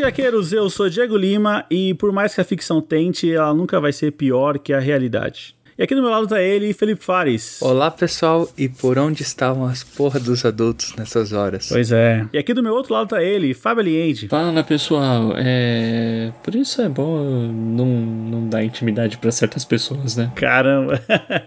Avante Arqueiros, eu sou Diego Lima e por mais que a ficção tente, ela nunca vai ser pior que a realidade. E aqui do meu lado tá ele, Felipe Fares. Olá pessoal, e por onde estavam as porra dos adultos nessas horas? Pois é. E aqui do meu outro lado tá ele, Fábio Aliende. Fala pessoal, é. Por isso é bom não, não dar intimidade para certas pessoas, né? Caramba.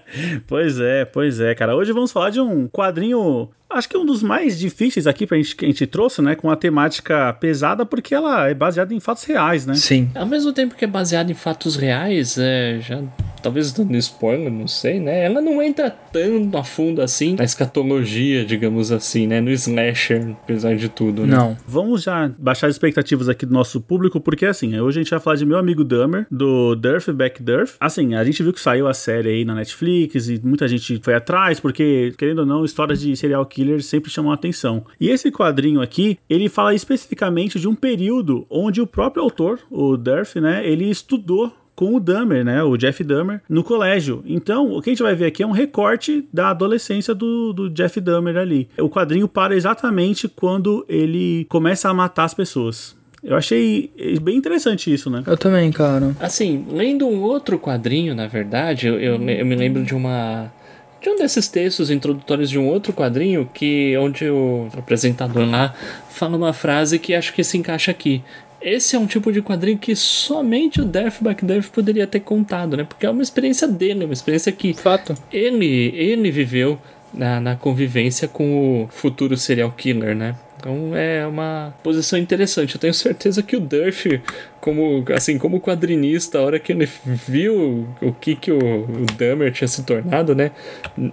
pois é, pois é, cara. Hoje vamos falar de um quadrinho acho que é um dos mais difíceis aqui pra gente, que a gente trouxe, né? Com a temática pesada, porque ela é baseada em fatos reais, né? Sim. Ao mesmo tempo que é baseado em fatos reais, é, já talvez dando spoiler, não sei, né? Ela não entra tão a fundo assim na escatologia, digamos assim, né? No slasher, apesar de tudo, né? Não. Vamos já baixar as expectativas aqui do nosso público, porque assim, hoje a gente vai falar de meu amigo Dummer, do Durf Back Durf. Assim, a gente viu que saiu a série aí na Netflix e muita gente foi atrás, porque, querendo ou não, histórias de serial killers sempre chamam a atenção. E esse quadrinho aqui, ele fala especificamente de um período onde o próprio autor, o Durf, né, ele estudou com o Dahmer, né, o Jeff Dahmer, no colégio. Então, o que a gente vai ver aqui é um recorte da adolescência do, do Jeff Dahmer ali. O quadrinho para exatamente quando ele começa a matar as pessoas. Eu achei bem interessante isso, né? Eu também, cara. Assim, lendo um outro quadrinho, na verdade, eu, eu, eu me lembro de uma de um desses textos introdutórios de um outro quadrinho que onde o apresentador lá fala uma frase que acho que se encaixa aqui. Esse é um tipo de quadrinho que somente o Death Backdeath poderia ter contado, né? Porque é uma experiência dele, uma experiência que Fato. ele ele viveu na, na convivência com o futuro serial killer, né? Então é uma posição interessante. Eu tenho certeza que o Durf, como assim, como quadrinista, a hora que ele viu o que que o, o Dahmer tinha se tornado, né?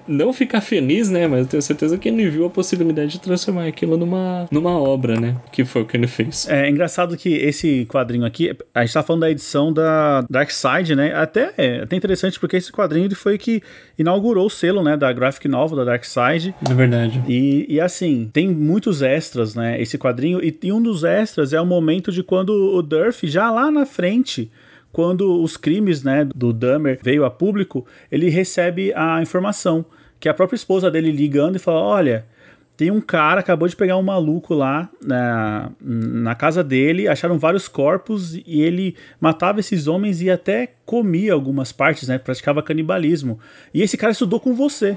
Não ficar feliz, né? Mas eu tenho certeza que ele viu a possibilidade de transformar aquilo numa, numa obra, né? Que foi o que ele fez. É engraçado que esse quadrinho aqui, a gente tá falando da edição da Dark Side, né? Até é até interessante porque esse quadrinho ele foi que inaugurou o selo, né? Da graphic novel da Dark Side. É verdade. E, e assim, tem muitos extras, né? Esse quadrinho. E, e um dos extras é o momento de quando o Durf, já lá na frente, quando os crimes, né, do Dahmer veio a público, ele recebe a informação que a própria esposa dele ligando e fala: Olha, tem um cara, acabou de pegar um maluco lá na, na casa dele, acharam vários corpos e ele matava esses homens e até comia algumas partes, né? Praticava canibalismo. E esse cara estudou com você.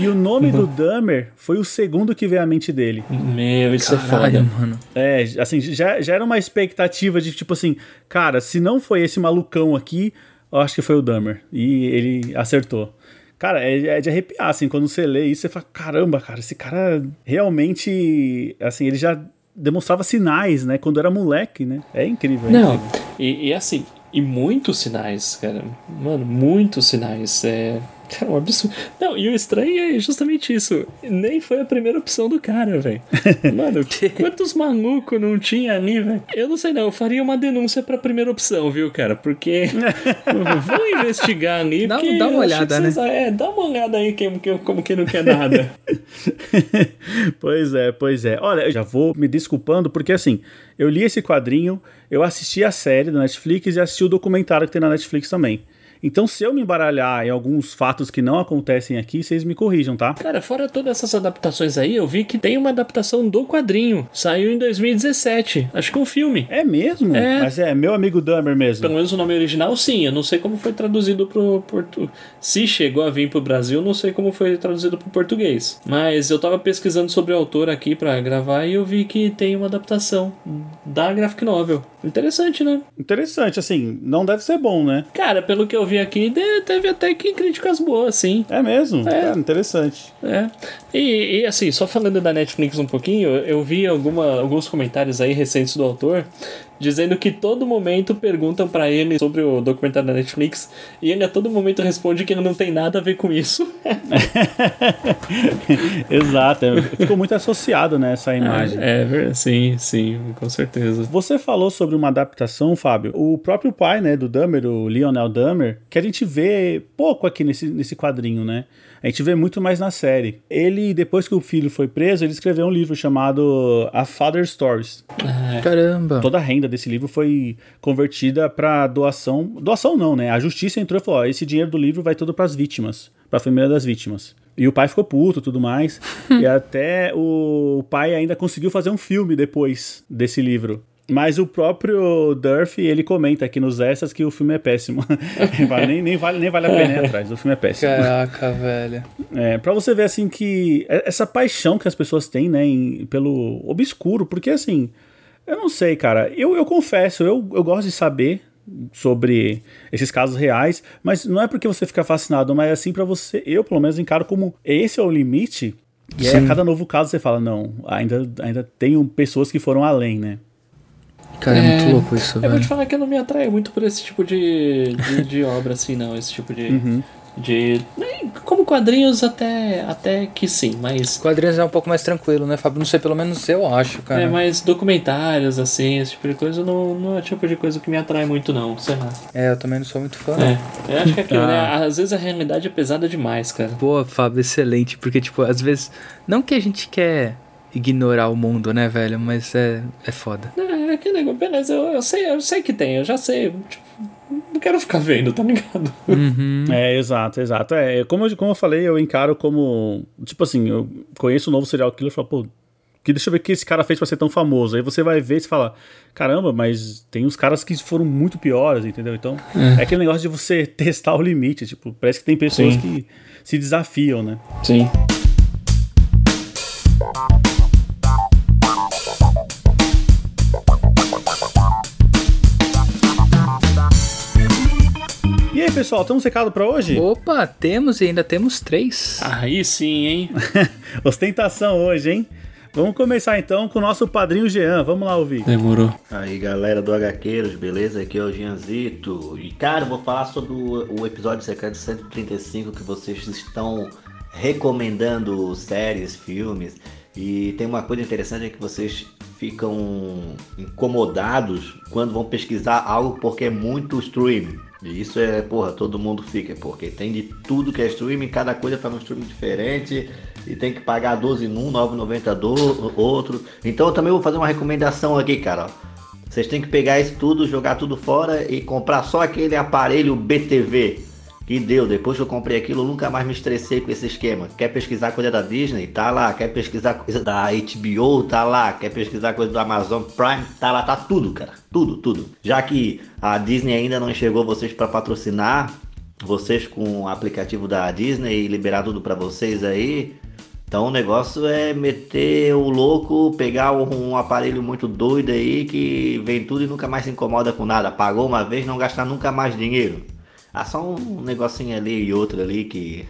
e o nome do Dahmer foi o segundo que veio à mente dele. Meu, isso é Caralho, foda. mano. É, assim, já, já era uma expectativa de tipo assim, cara, se não foi esse malucão aqui, eu acho que foi o Dahmer. E ele acertou. Cara, é, é de arrepiar, assim, quando você lê isso, você fala, caramba, cara, esse cara realmente, assim, ele já demonstrava sinais, né, quando era moleque, né? É incrível. é Não, incrível. e, e assim, e muitos sinais, cara. Mano, muitos sinais. É. Cara, um absurdo. Não, e o estranho é justamente isso. Nem foi a primeira opção do cara, velho. Mano, quantos malucos não tinha ali, velho? Eu não sei não, eu faria uma denúncia pra primeira opção, viu, cara? Porque. vou investigar ali. Dá- dá uma olhada, que né? É, dá uma olhada aí quem, quem- como que não quer nada. pois é, pois é. Olha, eu já vou me desculpando, porque assim, eu li esse quadrinho, eu assisti a série da Netflix e assisti o documentário que tem na Netflix também. Então, se eu me embaralhar em alguns fatos que não acontecem aqui, vocês me corrijam, tá? Cara, fora todas essas adaptações aí, eu vi que tem uma adaptação do quadrinho. Saiu em 2017. Acho que um filme. É mesmo? É. Mas é meu amigo Dahmer mesmo. Pelo menos o nome original, sim. Eu não sei como foi traduzido pro português. Se chegou a vir pro Brasil, não sei como foi traduzido pro português. Mas eu tava pesquisando sobre o autor aqui pra gravar e eu vi que tem uma adaptação da graphic novel. Interessante, né? Interessante, assim, não deve ser bom, né? Cara, pelo que eu vi aqui, teve até que críticas boas, sim. É mesmo? É. É, interessante. É. E, e, assim, só falando da Netflix um pouquinho, eu vi alguma, alguns comentários aí recentes do autor dizendo que todo momento perguntam para ele sobre o documentário da Netflix e ele a todo momento responde que ele não tem nada a ver com isso. Exato, é, ficou muito associado nessa né, imagem. É, é, sim, sim, com certeza. Você falou sobre uma adaptação, Fábio. O próprio pai, né, do Dahmer, o Lionel Dahmer, que a gente vê pouco aqui nesse, nesse quadrinho, né? A gente vê muito mais na série. Ele, depois que o filho foi preso, ele escreveu um livro chamado A Father Stories. É. Caramba! Toda a renda desse livro foi convertida para doação. Doação não, né? A justiça entrou e falou: ó, esse dinheiro do livro vai todo para as vítimas, para a família das vítimas. E o pai ficou puto tudo mais. e até o pai ainda conseguiu fazer um filme depois desse livro. Mas o próprio Durf, ele comenta aqui nos extras que o filme é péssimo. nem, nem, vale, nem vale a pena ir atrás, o filme é péssimo. Caraca, velho. É, pra você ver, assim, que essa paixão que as pessoas têm, né, em, pelo obscuro, porque, assim, eu não sei, cara, eu, eu confesso, eu, eu gosto de saber sobre esses casos reais, mas não é porque você fica fascinado, mas é assim para você, eu pelo menos encaro como esse é o limite, e aí a cada novo caso você fala, não, ainda, ainda tem pessoas que foram além, né? Cara, é, é muito louco isso, eu velho. vou te falar que eu não me atraio muito por esse tipo de, de, de obra, assim, não. Esse tipo de. Uhum. de como quadrinhos, até, até que sim, mas. Quadrinhos é um pouco mais tranquilo, né, Fábio? Não sei, pelo menos eu acho, cara. É, mas documentários, assim, esse tipo de coisa, não, não é o tipo de coisa que me atrai muito, não, sei lá. É, eu também não sou muito fã. É, eu acho que é aquilo, né? ah. né? Às vezes a realidade é pesada demais, cara. Boa, Fábio, excelente, porque, tipo, às vezes. Não que a gente quer ignorar o mundo, né, velho? Mas é, é foda. É, que negócio, beleza, eu, eu, sei, eu sei que tem, eu já sei. Tipo, não quero ficar vendo, tá ligado? Uhum. É, exato, exato. É, como eu, como eu falei, eu encaro como. Tipo assim, eu conheço um novo serial killer e falo, pô, que deixa eu ver o que esse cara fez para ser tão famoso. Aí você vai ver e fala, caramba, mas tem uns caras que foram muito piores, entendeu? Então, é, é aquele negócio de você testar o limite. Tipo, parece que tem pessoas Sim. que se desafiam, né? Sim. Aí, pessoal, temos um recado para hoje? Opa, temos e ainda temos três. Aí sim, hein? Ostentação hoje, hein? Vamos começar então com o nosso padrinho Jean. Vamos lá ouvir. Demorou. Aí, galera do HQueiros, beleza? Aqui é o Jeanzito. E, cara, eu vou falar sobre o, o episódio secreto 135 que vocês estão recomendando séries, filmes. E tem uma coisa interessante é que vocês ficam incomodados quando vão pesquisar algo porque é muito streaming. E isso é, porra, todo mundo fica, porque tem de tudo que é streaming, cada coisa tá num streaming diferente, e tem que pagar 12 num, 9,90 do outro. Então eu também vou fazer uma recomendação aqui, cara. Vocês têm que pegar isso tudo, jogar tudo fora e comprar só aquele aparelho BTV que deu, depois que eu comprei aquilo, eu nunca mais me estressei com esse esquema. Quer pesquisar coisa da Disney? Tá lá. Quer pesquisar coisa da HBO? Tá lá. Quer pesquisar coisa do Amazon Prime? Tá lá. Tá tudo, cara. Tudo, tudo. Já que a Disney ainda não enxergou vocês para patrocinar, vocês com o aplicativo da Disney e liberar tudo para vocês aí. Então o negócio é meter o louco, pegar um, aparelho muito doido aí que vem tudo e nunca mais se incomoda com nada. Pagou uma vez, não gastar nunca mais dinheiro. Ah, só um negocinho ali e outro ali que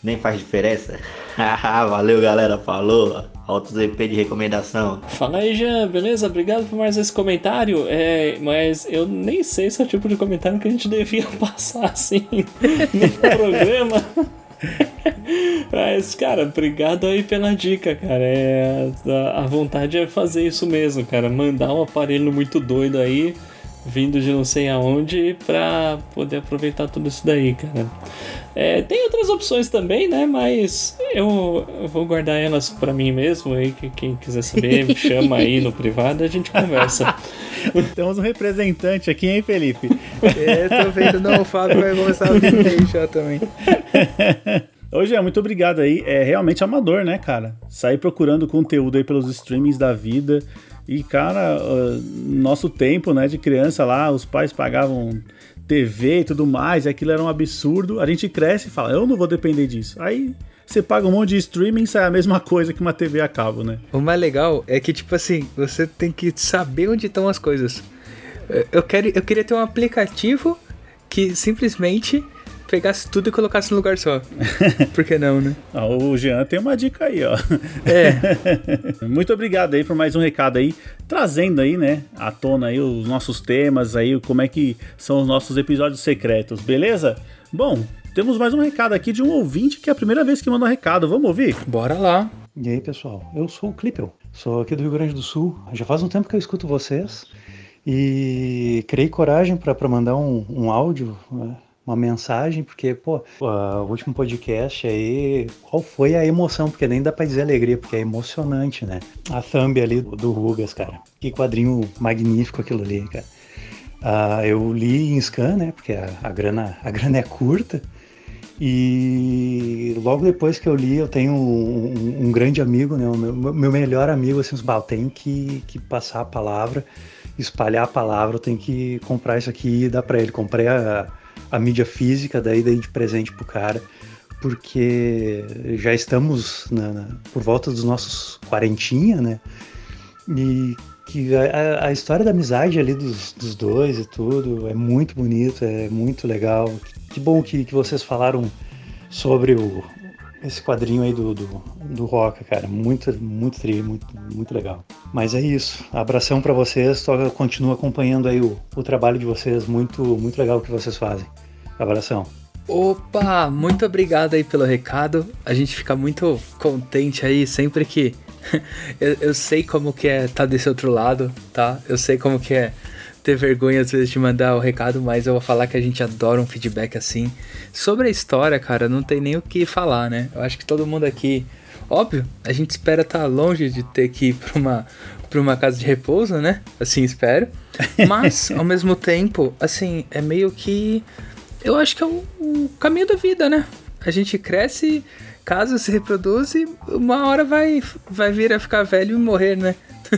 nem faz diferença. Valeu, galera. Falou. Altos EP de recomendação. Fala aí, Jean. Beleza? Obrigado por mais esse comentário. É, mas eu nem sei se é o tipo de comentário que a gente devia passar assim no programa. Mas, cara, obrigado aí pela dica, cara. É, a vontade é fazer isso mesmo, cara. Mandar um aparelho muito doido aí vindo de não sei aonde para poder aproveitar tudo isso daí, cara. É, tem outras opções também, né? Mas eu, eu vou guardar elas para mim mesmo. Aí que quem quiser saber, me chama aí no privado e a gente conversa. Temos um representante aqui, hein, Felipe? é, tô vendo. Não, o Fábio vai começar a vir já também. Hoje é muito obrigado aí. É realmente amador, né, cara? Sair procurando conteúdo aí pelos streamings da vida. E, cara, nosso tempo, né, de criança lá, os pais pagavam TV e tudo mais, e aquilo era um absurdo. A gente cresce e fala, eu não vou depender disso. Aí você paga um monte de streaming, sai a mesma coisa que uma TV a cabo, né? O mais legal é que, tipo assim, você tem que saber onde estão as coisas. Eu, quero, eu queria ter um aplicativo que simplesmente pegasse tudo e colocasse no lugar só. Por que não, né? Ah, o Jean tem uma dica aí, ó. É. Muito obrigado aí por mais um recado aí, trazendo aí, né, à tona aí os nossos temas aí, como é que são os nossos episódios secretos, beleza? Bom, temos mais um recado aqui de um ouvinte que é a primeira vez que manda um recado. Vamos ouvir? Bora lá. E aí, pessoal? Eu sou o Clipel, sou aqui do Rio Grande do Sul. Já faz um tempo que eu escuto vocês e criei coragem para mandar um, um áudio, né, uma mensagem, porque, pô, o último podcast aí, qual foi a emoção? Porque nem dá pra dizer alegria, porque é emocionante, né? A thumb ali do, do Rugas, cara. Que quadrinho magnífico aquilo ali, cara. Uh, eu li em scan, né? Porque a, a, grana, a grana é curta. E logo depois que eu li, eu tenho um, um, um grande amigo, né? O meu, meu melhor amigo, assim, eu tenho que, que passar a palavra, espalhar a palavra, eu tenho que comprar isso aqui e dar para ele. Comprei a, a mídia física, daí dei de presente pro cara, porque já estamos na, na, por volta dos nossos quarentinha, né? E que a, a, história da amizade ali dos, dos dois e tudo é muito bonito, é muito legal. Que bom que, que vocês falaram sobre o, esse quadrinho aí do, do, do Roca, cara. Muito, muito tri, muito, muito legal. Mas é isso. Abração para vocês. Só continuo acompanhando aí o, o trabalho de vocês. Muito, muito legal o que vocês fazem. Abração. Opa, muito obrigado aí pelo recado. A gente fica muito contente aí sempre que eu, eu, sei como que é tá desse outro lado, tá? Eu sei como que é ter vergonha às vezes de mandar o recado, mas eu vou falar que a gente adora um feedback assim. Sobre a história, cara, não tem nem o que falar, né? Eu acho que todo mundo aqui, óbvio, a gente espera estar tá longe de ter que ir para uma para uma casa de repouso, né? Assim espero. Mas ao mesmo tempo, assim, é meio que eu acho que é o, o caminho da vida, né? A gente cresce casa se reproduz e uma hora vai, vai vir a ficar velho e morrer, né?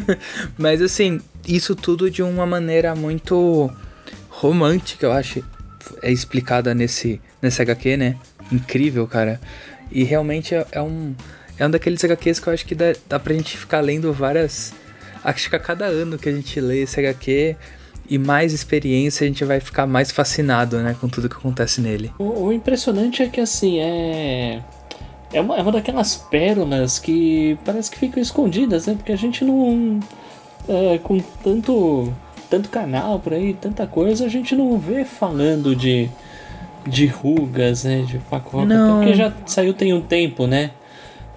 Mas assim, isso tudo de uma maneira muito romântica, eu acho. É explicada nesse, nesse HQ, né? Incrível, cara. E realmente é, é um. É um daqueles HQs que eu acho que dá, dá pra gente ficar lendo várias. Acho que a cada ano que a gente lê esse HQ e mais experiência a gente vai ficar mais fascinado, né, com tudo que acontece nele. O, o impressionante é que assim, é é uma, é uma daquelas pérolas que parece que ficam escondidas, né? Porque a gente não. É, com tanto, tanto canal por aí, tanta coisa, a gente não vê falando de, de rugas, né? De pacoca. Porque já saiu tem um tempo, né?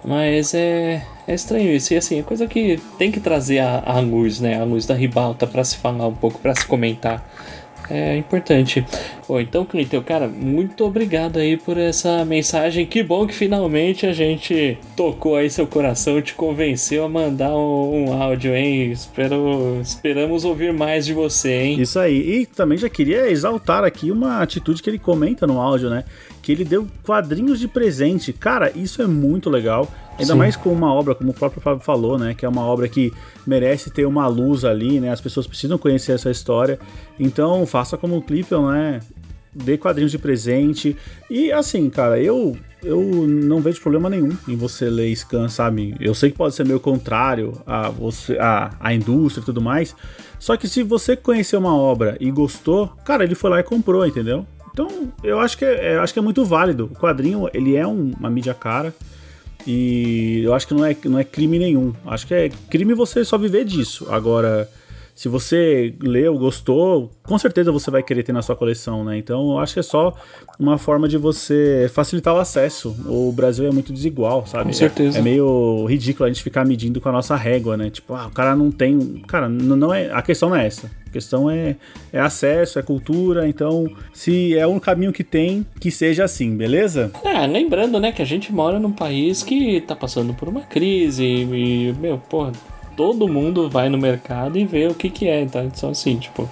Mas é, é estranho isso. E assim, é coisa que tem que trazer a, a luz, né? A luz da ribalta para se falar um pouco, para se comentar é importante. Bom, então, Clinton, cara, muito obrigado aí por essa mensagem. Que bom que finalmente a gente tocou aí seu coração, te convenceu a mandar um, um áudio, hein? Espero, esperamos ouvir mais de você, hein? Isso aí. E também já queria exaltar aqui uma atitude que ele comenta no áudio, né? Que ele deu quadrinhos de presente. Cara, isso é muito legal. Ainda Sim. mais com uma obra, como o próprio Fábio falou, né? Que é uma obra que merece ter uma luz ali, né? As pessoas precisam conhecer essa história. Então, faça como o Clipper, né? Dê quadrinhos de presente. E assim, cara, eu eu não vejo problema nenhum em você ler scan, sabe? Eu sei que pode ser meio contrário a você a, a indústria e tudo mais. Só que se você conheceu uma obra e gostou, cara, ele foi lá e comprou, entendeu? Então, eu acho que é, eu acho que é muito válido. O quadrinho, ele é um, uma mídia cara. E eu acho que não é, não é crime nenhum. Acho que é crime você só viver disso. Agora, se você leu, gostou, com certeza você vai querer ter na sua coleção, né? Então eu acho que é só uma forma de você facilitar o acesso. O Brasil é muito desigual, sabe? Com certeza. É, é meio ridículo a gente ficar medindo com a nossa régua, né? Tipo, ah, o cara não tem. Cara, não é. A questão não é essa. A questão é, é acesso, é cultura. Então, se é um caminho que tem, que seja assim, beleza? É, lembrando, né, que a gente mora num país que tá passando por uma crise e, meu, porra todo mundo vai no mercado e vê o que que é, tá? Então assim, tipo,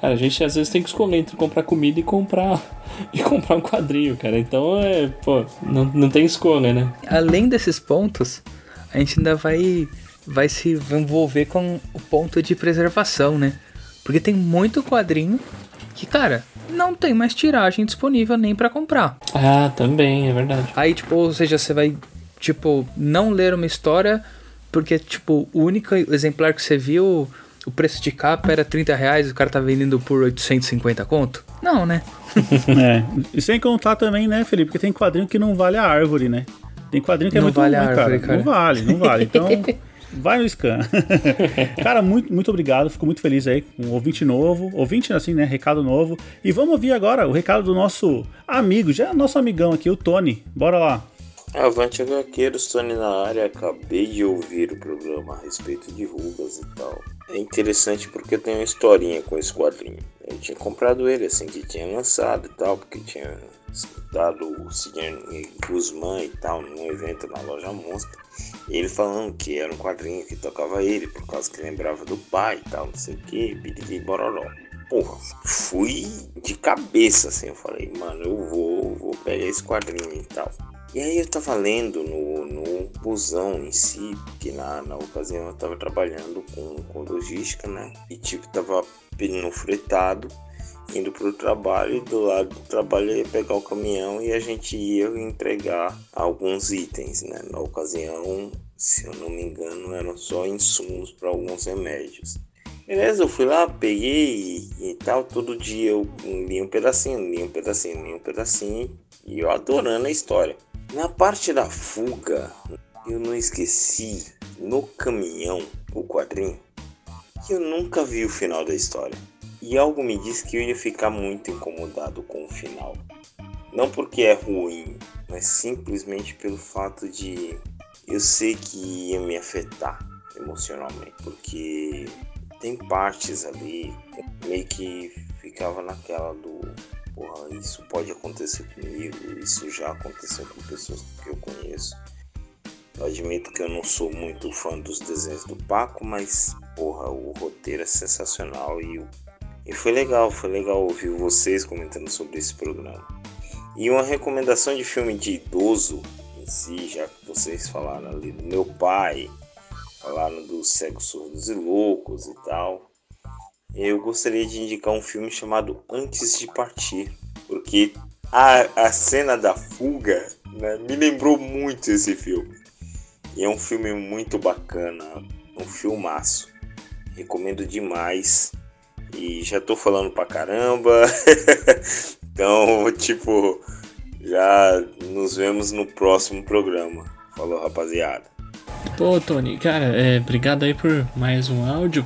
cara, a gente às vezes tem que escolher entre comprar comida e comprar e comprar um quadrinho, cara. Então é, pô, não, não tem escolha, né? Além desses pontos, a gente ainda vai vai se envolver com o ponto de preservação, né? Porque tem muito quadrinho que, cara, não tem mais tiragem disponível nem para comprar. Ah, também, é verdade. Aí, tipo, ou seja, você vai, tipo, não ler uma história porque, tipo, o único exemplar que você viu, o preço de capa era 30 reais, o cara tá vendendo por 850 conto. Não, né? é. E sem contar também, né, Felipe, que tem quadrinho que não vale a árvore, né? Tem quadrinho que é Não muito vale a ruim, árvore, cara. cara. Não vale, não vale. Então, vai no scan. cara, muito, muito obrigado. Fico muito feliz aí com um ouvinte novo. Ouvinte, assim, né? Recado novo. E vamos ouvir agora o recado do nosso amigo, já é nosso amigão aqui, o Tony. Bora lá. Avante HQueiros, Tony na área. Acabei de ouvir o programa a respeito de rugas e tal. É interessante porque tem uma historinha com esse quadrinho. Eu tinha comprado ele assim que tinha lançado e tal, porque tinha escutado o Sidney Guzmán e tal num evento na loja Monster. E ele falando que era um quadrinho que tocava ele, por causa que lembrava do pai e tal, não sei o que, biriri bororó. Porra, fui de cabeça assim, eu falei, mano, eu vou, vou pegar esse quadrinho e tal. E aí eu tava lendo no, no busão em si, que na, na ocasião eu tava trabalhando com, com logística, né? E tipo, tava pedindo fretado, indo pro trabalho, e do lado do trabalho eu ia pegar o caminhão e a gente ia entregar alguns itens, né? Na ocasião, se eu não me engano, eram só insumos para alguns remédios. Beleza, eu fui lá, peguei e, e tal. Todo dia eu li um pedacinho, li um pedacinho, li um pedacinho. E eu adorando a história. Na parte da fuga, eu não esqueci no caminhão o quadrinho que eu nunca vi o final da história. E algo me disse que eu ia ficar muito incomodado com o final. Não porque é ruim, mas simplesmente pelo fato de eu sei que ia me afetar emocionalmente. Porque tem partes ali meio que ficava naquela do porra, isso pode acontecer comigo, isso já aconteceu com pessoas que eu conheço. Eu admito que eu não sou muito fã dos desenhos do Paco, mas porra, o roteiro é sensacional e, e foi legal, foi legal ouvir vocês comentando sobre esse programa. E uma recomendação de filme de idoso em si, já que vocês falaram ali do meu pai, falaram dos cegos, surdos e loucos e tal. Eu gostaria de indicar um filme chamado Antes de Partir, porque a, a cena da fuga né, me lembrou muito esse filme. E é um filme muito bacana, um filmaço. Recomendo demais. E já tô falando pra caramba. então, tipo, já nos vemos no próximo programa. Falou, rapaziada. Pô, Tony, cara, é, obrigado aí por mais um áudio.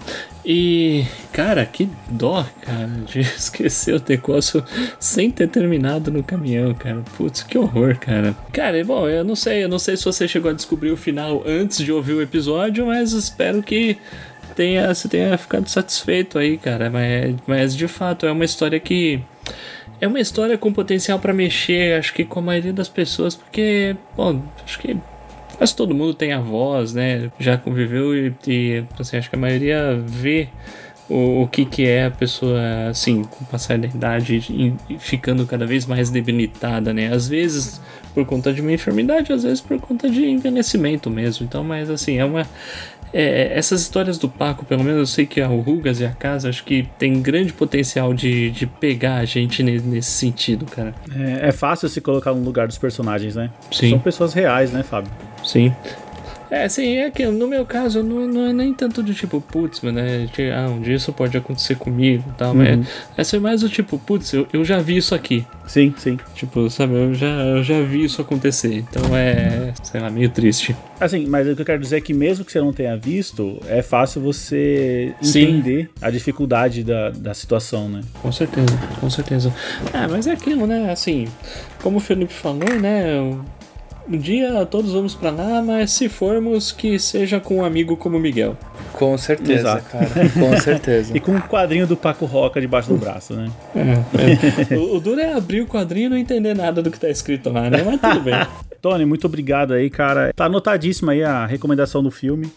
E, cara, que dó, cara, de esquecer o negócio sem ter terminado no caminhão, cara. Putz, que horror, cara. Cara, bom, eu não sei, eu não sei se você chegou a descobrir o final antes de ouvir o episódio, mas espero que tenha, você tenha ficado satisfeito aí, cara. Mas, mas de fato, é uma história que. É uma história com potencial pra mexer, acho que com a maioria das pessoas, porque, bom, acho que Quase todo mundo tem avós, né? Já conviveu e, e assim, acho que a maioria vê o, o que, que é a pessoa, assim, com o passar da idade e, ficando cada vez mais debilitada, né? Às vezes por conta de uma enfermidade, às vezes por conta de envelhecimento mesmo. Então, mas assim, é uma. é, essas histórias do Paco, pelo menos eu sei que a Rugas e a Casa, acho que tem grande potencial de, de pegar a gente ne- nesse sentido, cara. É, é fácil se colocar no lugar dos personagens, né? Sim. São pessoas reais, né, Fábio? Sim. É, sim, é que no meu caso não, não é nem tanto do tipo, putz, mano, é, de, ah, um dia isso pode acontecer comigo e tal, mas é ser mais do tipo, putz, eu, eu já vi isso aqui. Sim, sim. Tipo, sabe, eu já, eu já vi isso acontecer. Então é, sei lá, meio triste. Assim, mas o que eu quero dizer é que mesmo que você não tenha visto, é fácil você Sim. entender a dificuldade da, da situação, né? Com certeza, com certeza. Ah, mas é aquilo, né? Assim, como o Felipe falou, né? Um dia todos vamos pra lá, mas se formos, que seja com um amigo como o Miguel. Com certeza, Exato. cara. Com certeza. E com um quadrinho do Paco Roca debaixo do braço, né? É, o, o duro é abrir o quadrinho e não entender nada do que tá escrito lá, né? Mas tudo bem. Tony, muito obrigado aí, cara. Tá anotadíssima aí a recomendação do filme,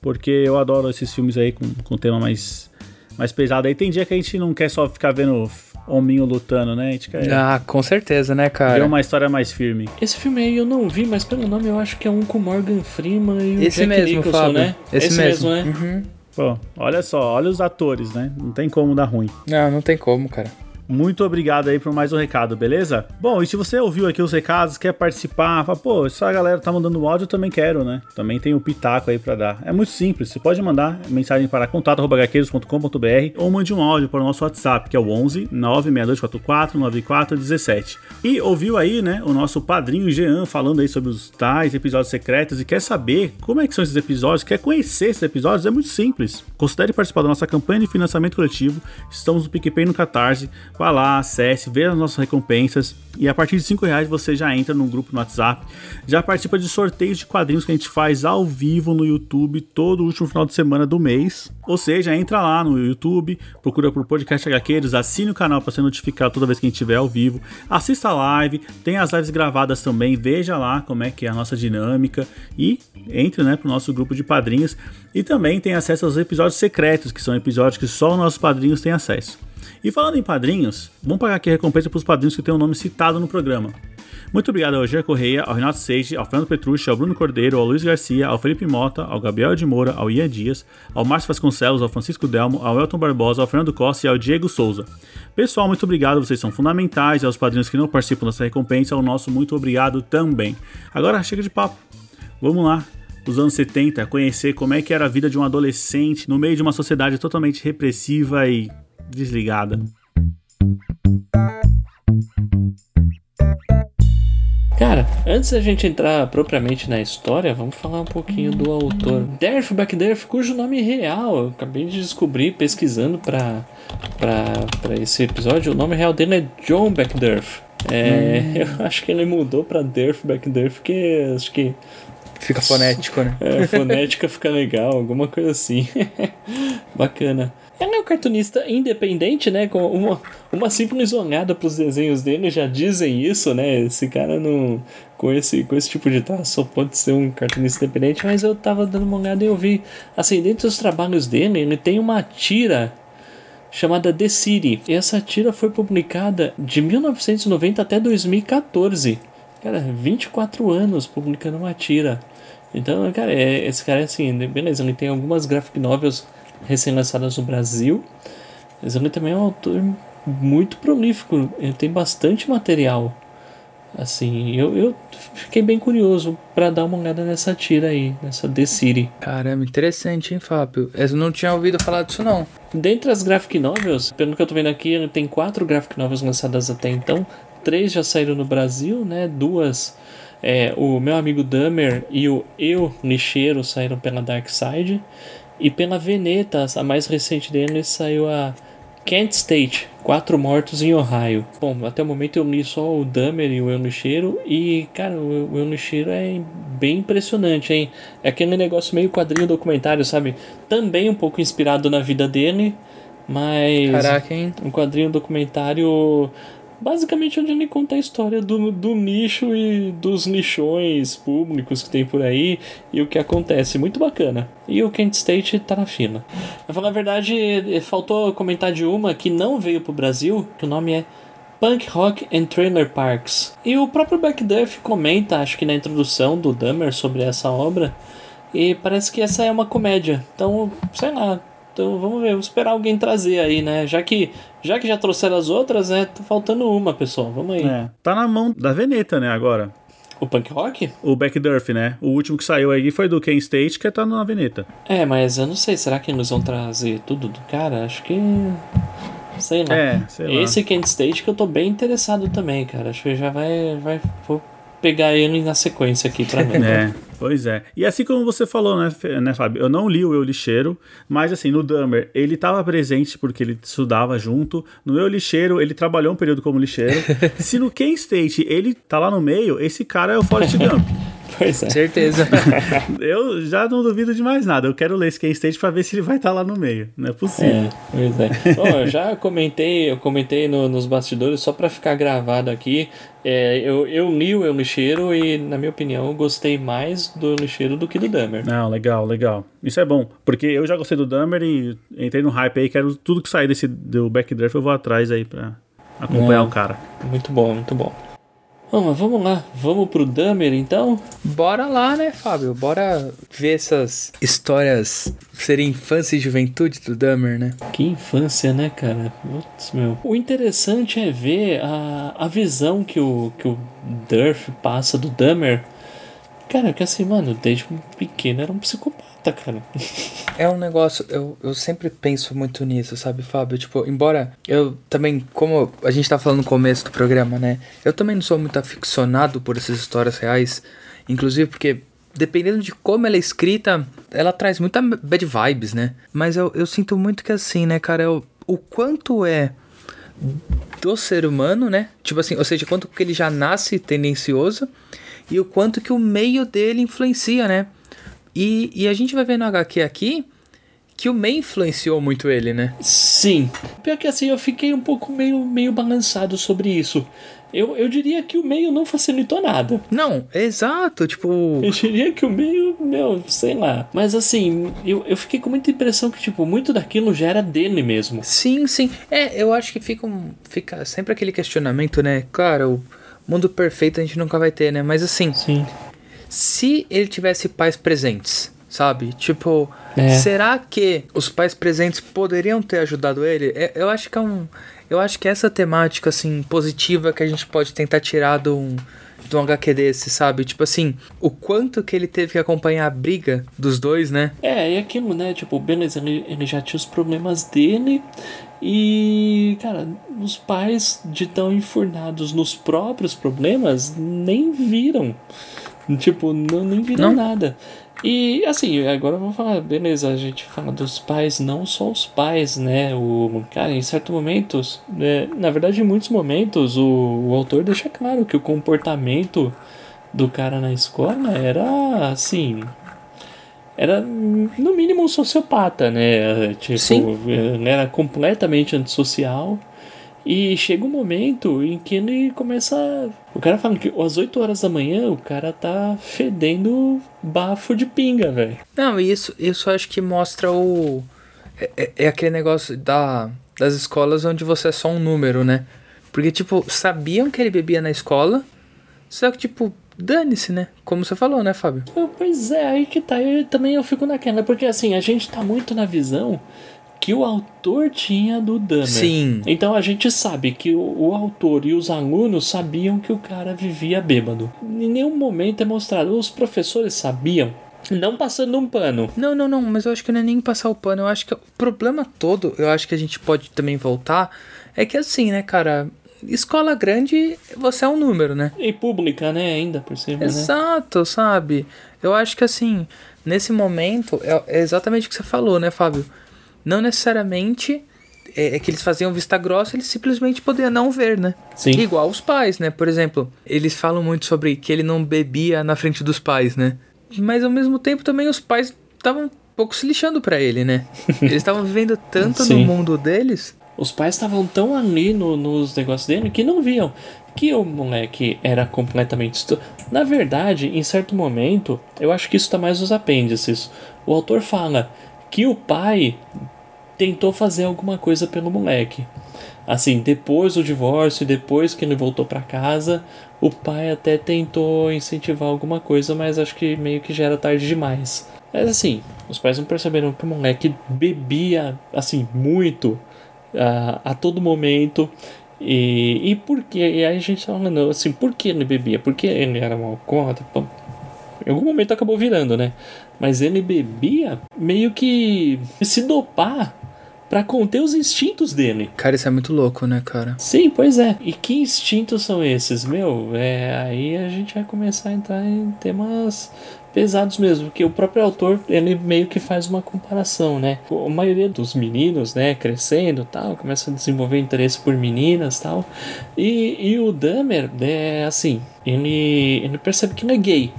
porque eu adoro esses filmes aí com, com tema mais, mais pesado. Aí tem dia que a gente não quer só ficar vendo hominho lutando, né? A gente quer Ah, com certeza, né, ver cara? uma história mais firme. Esse filme aí eu não vi, mas pelo nome eu acho que é um com Morgan Freeman e o Esse Jack mesmo, Nicholson, Fábio. né? Esse, mesmo. né? Uhum. Pô, olha só, olha os atores, né? Não tem como dar ruim. Não, não tem como, cara. Muito obrigado aí por mais um recado, beleza? Bom, e se você ouviu aqui os recados, quer participar, fala, pô, essa galera tá mandando áudio, eu também quero, né? Também tem o pitaco aí para dar. É muito simples, você pode mandar mensagem para contato.gaqueiros.com.br ou mande um áudio para o nosso WhatsApp, que é o 11 96244 9417. E ouviu aí, né, o nosso padrinho Jean falando aí sobre os tais episódios secretos e quer saber como é que são esses episódios, quer conhecer esses episódios, é muito simples. Considere participar da nossa campanha de financiamento coletivo. Estamos no PicPay no Catarse. Vá lá, acesse, veja as nossas recompensas e a partir de 5 reais você já entra num grupo no WhatsApp, já participa de sorteios de quadrinhos que a gente faz ao vivo no YouTube todo último final de semana do mês. Ou seja, entra lá no YouTube, procura por Podcast HQs, assine o canal para ser notificado toda vez que a gente estiver ao vivo, assista a live, tem as lives gravadas também, veja lá como é que é a nossa dinâmica e entre né, para o nosso grupo de padrinhos e também tem acesso aos episódios secretos, que são episódios que só os nossos padrinhos têm acesso. E falando em padrinhos, vamos pagar aqui a recompensa para os padrinhos que têm o nome citado no programa. Muito obrigado ao Roger Correia, ao Renato Seixas, ao Fernando Petrucci, ao Bruno Cordeiro, ao Luiz Garcia, ao Felipe Mota, ao Gabriel de Moura, ao Ian Dias, ao Márcio Vasconcelos, ao Francisco Delmo, ao Elton Barbosa, ao Fernando Costa e ao Diego Souza. Pessoal, muito obrigado, vocês são fundamentais, aos padrinhos que não participam dessa recompensa, ao nosso muito obrigado também. Agora chega de papo. Vamos lá, os anos 70, conhecer como é que era a vida de um adolescente no meio de uma sociedade totalmente repressiva e desligada. Cara, antes da gente entrar propriamente na história, vamos falar um pouquinho do autor. Derf Backderf, cujo nome real eu acabei de descobrir pesquisando para para esse episódio. O nome real dele é John Backderf. É, hum. Eu acho que ele mudou para Derf Backderf, porque acho que Fica fonético, né? É, fonética fica legal, alguma coisa assim. Bacana. Ela é um cartunista independente, né? Com uma, uma simples olhada para os desenhos dele já dizem isso, né? Esse cara não. Com esse, com esse tipo de traço só pode ser um cartunista independente, mas eu tava dando uma olhada e eu vi. Assim, dentro dos trabalhos dele, ele tem uma tira chamada The City. E essa tira foi publicada de 1990 até 2014. Cara, 24 anos publicando uma tira. Então, cara, é, esse cara é assim, beleza, ele tem algumas graphic novels recém-lançadas no Brasil, mas ele também é um autor muito prolífico, ele tem bastante material. Assim, eu, eu fiquei bem curioso para dar uma olhada nessa tira aí, nessa The City. Caramba, interessante, hein, Fábio? Eu não tinha ouvido falar disso, não. Dentre as graphic novels, pelo que eu tô vendo aqui, ele tem quatro graphic novels lançadas até então. Três já saíram no Brasil, né? Duas é, o meu amigo Dummer e o Eu Lixeiro saíram pela Dark Side. E pela Veneta, a mais recente dele, saiu a Kent State, Quatro Mortos em Ohio. Bom, até o momento eu li só o Dummer e o Lixeiro. E, cara, o Lixeiro é bem impressionante, hein? É aquele negócio meio quadrinho documentário, sabe? Também um pouco inspirado na vida dele. Mas. Caraca, hein? Um quadrinho documentário basicamente onde ele conta a história do, do nicho e dos nichões públicos que tem por aí e o que acontece. Muito bacana. E o Kent State tá na fila. Pra falar a verdade, faltou comentar de uma que não veio pro Brasil, que o nome é Punk Rock and Trailer Parks. E o próprio Backduff comenta, acho que na introdução do Dummer sobre essa obra, e parece que essa é uma comédia. Então, sei lá, então vamos ver, vamos esperar alguém trazer aí, né? Já que já que já trouxeram as outras, né? Tá faltando uma, pessoal. Vamos aí. É, tá na mão da Veneta, né, agora. O punk rock? O Backdurf, né? O último que saiu aí foi do Ken State, que tá na Veneta. É, mas eu não sei, será que eles vão trazer tudo do cara? Acho que. Sei lá. É, sei lá. Esse Kent State que eu tô bem interessado também, cara. Acho que já vai. vai pegar ele na sequência aqui pra mim. é. Pois é. E assim como você falou, né, né, Fábio? Eu não li o Eu Lixeiro, mas assim, no Dummer, ele estava presente porque ele estudava junto. No Eu Lixeiro, ele trabalhou um período como lixeiro. Se no Ken State ele tá lá no meio, esse cara é o Forrest Gump. Pois é. Certeza. eu já não duvido de mais nada. Eu quero ler esse Ken State pra ver se ele vai estar tá lá no meio. Não é possível. É, pois é. Bom, eu já comentei, eu comentei no, nos bastidores, só pra ficar gravado aqui. É, eu, eu li o Eu Lixeiro e, na minha opinião, eu gostei mais do Lixeiro do que do Dummer. Não, legal, legal. Isso é bom, porque eu já gostei do Dummer e entrei no hype aí, quero tudo que sair desse do Backdraft, eu vou atrás aí pra acompanhar é, o cara. Muito bom, muito bom. Bom, mas vamos lá, vamos pro Dahmer então? Bora lá, né, Fábio? Bora ver essas histórias serem infância e juventude do Dahmer, né? Que infância, né, cara? Putz, meu. O interessante é ver a, a visão que o, que o Durf passa do Dahmer. Cara, que assim, mano, desde pequeno era um psicopata, cara. É um negócio, eu, eu sempre penso muito nisso, sabe, Fábio? Tipo, embora eu também, como a gente tá falando no começo do programa, né? Eu também não sou muito aficionado por essas histórias reais. Inclusive porque, dependendo de como ela é escrita, ela traz muita bad vibes, né? Mas eu, eu sinto muito que assim, né, cara, eu, o quanto é do ser humano, né? Tipo assim, ou seja, quanto que ele já nasce tendencioso e o quanto que o meio dele influencia, né? E, e a gente vai ver no HQ aqui que o meio influenciou muito ele, né? Sim. Pior que assim, eu fiquei um pouco meio, meio balançado sobre isso. Eu, eu diria que o meio não facilitou nada. Não, exato, tipo. Eu diria que o meio, meu, sei lá. Mas assim, eu, eu fiquei com muita impressão que, tipo, muito daquilo já era dele mesmo. Sim, sim. É, eu acho que fica, um, fica sempre aquele questionamento, né? Claro, o mundo perfeito a gente nunca vai ter, né? Mas assim, Sim. Se ele tivesse pais presentes, sabe? Tipo, É. será que os pais presentes poderiam ter ajudado ele? É, Eu acho que é um. Eu acho que essa temática, assim, positiva que a gente pode tentar tirar de um, de um HQ desse, sabe? Tipo assim, o quanto que ele teve que acompanhar a briga dos dois, né? É, e aquilo, né? Tipo, beleza, ele, ele já tinha os problemas dele. E, cara, os pais de tão enfurnados nos próprios problemas nem viram. Tipo, não, nem viram Não. nada. E assim, agora vou falar, beleza, a gente fala dos pais, não só os pais, né? O cara, em certos momentos, né, na verdade, em muitos momentos, o, o autor deixa claro que o comportamento do cara na escola era assim. Era no mínimo um sociopata, né? Tipo, Sim. ele era completamente antissocial. E chega um momento em que ele começa. O cara fala que às 8 horas da manhã o cara tá fedendo bafo de pinga, velho. Não, isso, isso acho que mostra o. É, é- é aquele negócio da, das escolas onde você é só um número, né? Porque, tipo, sabiam que ele bebia na escola, só que, tipo, dane-se, né? Como você falou, né, Fábio? Ah, Pois é, aí que tá. Eu também eu fico naquela, porque assim, a gente tá muito na visão que o autor tinha do Dahmer. Sim. Então a gente sabe que o, o autor e os alunos sabiam que o cara vivia bêbado. Em nenhum momento é mostrado. Os professores sabiam, não passando um pano. Não, não, não, mas eu acho que não é nem passar o pano. Eu acho que o problema todo, eu acho que a gente pode também voltar, é que assim, né, cara? Escola grande, você é um número, né? E pública, né? Ainda por cima, né? Exato, sabe? Eu acho que assim, nesse momento, é, é exatamente o que você falou, né, Fábio? Não necessariamente é, é que eles faziam vista grossa, eles simplesmente podiam não ver, né? Sim. Igual os pais, né? Por exemplo, eles falam muito sobre que ele não bebia na frente dos pais, né? Mas ao mesmo tempo também os pais estavam um pouco se lixando pra ele, né? Eles estavam vivendo tanto no mundo deles. Os pais estavam tão ali no- nos negócios dele que não viam que o moleque era completamente. estu- Na verdade, em certo momento, eu acho que isso tá mais nos apêndices. O autor fala que o pai tentou fazer alguma coisa pelo moleque. Assim, depois do divórcio, depois que ele voltou pra casa, o pai até tentou incentivar alguma coisa, mas acho que meio que já era tarde demais. Mas assim, os pais não perceberam que o moleque bebia, assim, muito a, a todo momento. E, e por que? E aí a gente tá falando assim, por que ele bebia? Porque ele era um alcoólatra? Em algum momento acabou virando, né? Mas ele bebia meio que se dopar pra conter os instintos dele. Cara, isso é muito louco, né, cara? Sim, pois é. E que instintos são esses? Meu, é, aí a gente vai começar a entrar em temas pesados mesmo, porque o próprio autor, ele meio que faz uma comparação, né? A maioria dos meninos, né, crescendo tal, começa a desenvolver interesse por meninas tal. E, e o Dahmer, é assim, ele, ele percebe que ele é gay,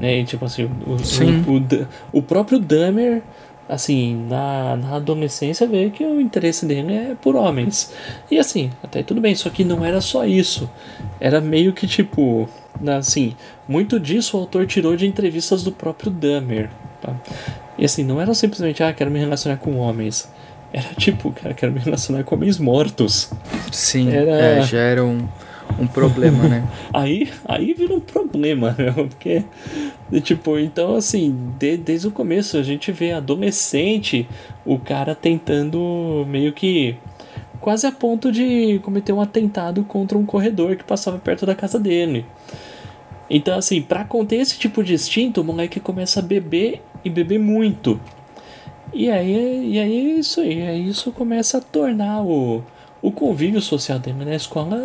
né? E, tipo assim, o, o, Sim. o, Da- o próprio Dahmer assim, na, na adolescência vê que o interesse dele é por homens. E assim, até tudo bem, só que não era só isso. Era meio que tipo, assim, muito disso o autor tirou de entrevistas do próprio Dahmer. Tá? E assim, não era simplesmente, ah, quero me relacionar com homens. Era tipo, cara, quero me relacionar com homens mortos. Sim, Era- é, já era um, um problema, né? aí, aí vira um problema, né? Porque, tipo, então assim, de, desde o começo a gente vê adolescente, o cara tentando meio que quase a ponto de cometer um atentado contra um corredor que passava perto da casa dele. Então, assim, para conter esse tipo de instinto, o moleque começa a beber e beber muito. E aí, e aí é isso aí, aí isso começa a tornar o, o convívio social dele na escola,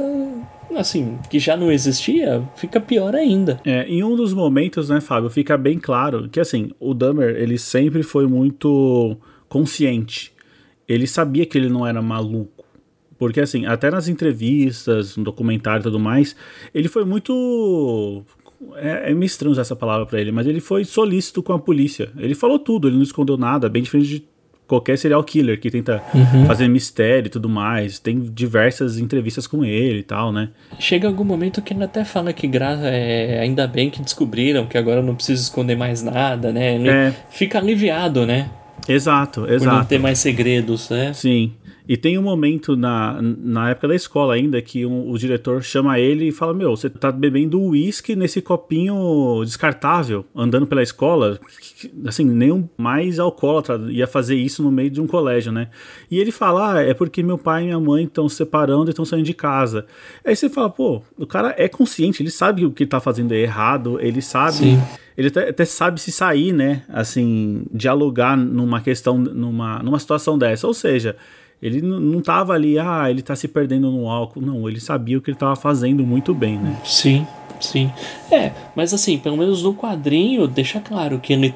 assim, que já não existia, fica pior ainda. É, em um dos momentos, né, Fábio, fica bem claro que, assim, o Dahmer, ele sempre foi muito consciente. Ele sabia que ele não era maluco. Porque, assim, até nas entrevistas, no documentário e tudo mais, ele foi muito. É, é meio estranho usar essa palavra para ele, mas ele foi solícito com a polícia. Ele falou tudo, ele não escondeu nada, bem diferente de qualquer serial killer que tenta uhum. fazer mistério e tudo mais. Tem diversas entrevistas com ele e tal, né? Chega algum momento que ele até fala que gra é, ainda bem que descobriram que agora não precisa esconder mais nada, né? Ele é. fica aliviado, né? Exato, exato. Por não ter mais segredos, né? Sim. E tem um momento na, na época da escola ainda que um, o diretor chama ele e fala: Meu, você tá bebendo uísque nesse copinho descartável, andando pela escola. Assim, nenhum mais alcoólatra ia fazer isso no meio de um colégio, né? E ele fala: ah, é porque meu pai e minha mãe estão se separando e estão saindo de casa. Aí você fala: pô, o cara é consciente, ele sabe que o que ele tá fazendo é errado, ele sabe. Sim ele até, até, sabe se sair, né? Assim, dialogar numa questão, numa, numa situação dessa. Ou seja, ele não tava ali, ah, ele tá se perdendo no álcool. Não, ele sabia o que ele tava fazendo muito bem, né? Sim, sim. É, mas assim, pelo menos no quadrinho deixa claro que ele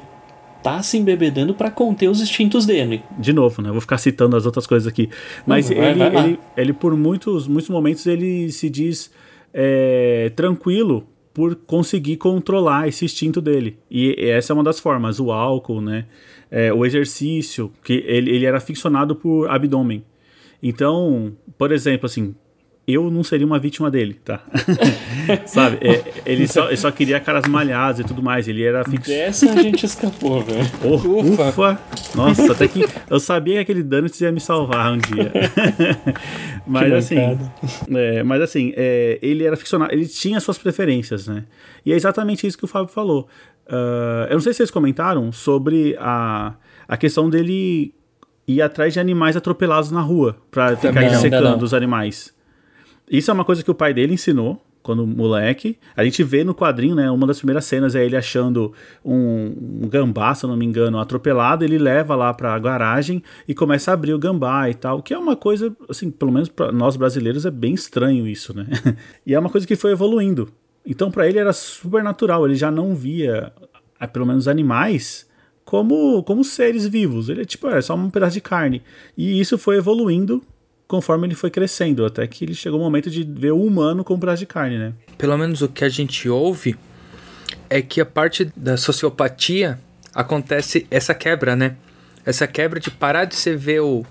tá se embebedando para conter os instintos dele. De novo, né? Vou ficar citando as outras coisas aqui. Mas vai, ele, vai ele, ele, por muitos, muitos momentos, ele se diz é, tranquilo por conseguir controlar esse instinto dele. E essa é uma das formas, o álcool, né? É, o exercício, que ele, ele era ficcionado por abdômen. Então, por exemplo, assim, eu não seria uma vítima dele, tá? Sabe? É, ele, só, ele só queria caras malhados e tudo mais. Ele era fixo. Dessa a gente escapou, velho. Oh, ufa. ufa! Nossa, até que eu sabia que aquele dano ia me salvar um dia. mas, assim, é, mas assim, é, ele era ficcionado, ele tinha suas preferências, né? E é exatamente isso que o Fábio falou. Uh, eu não sei se vocês comentaram sobre a, a questão dele ir atrás de animais atropelados na rua para ficar secando os animais. Isso é uma coisa que o pai dele ensinou quando moleque. A gente vê no quadrinho, né? Uma das primeiras cenas é ele achando um, um gambá, se eu não me engano, atropelado. Ele leva lá pra garagem e começa a abrir o gambá e tal. Que é uma coisa, assim, pelo menos para nós brasileiros é bem estranho isso, né? e é uma coisa que foi evoluindo. Então, para ele era super natural, ele já não via, eh, pelo menos animais, como, como seres vivos. Ele tipo, é só um pedaço de carne. E isso foi evoluindo conforme ele foi crescendo, até que ele chegou o momento de ver o humano como um pedaço de carne, né? Pelo menos o que a gente ouve é que a parte da sociopatia acontece essa quebra, né? Essa quebra de parar de se ver o,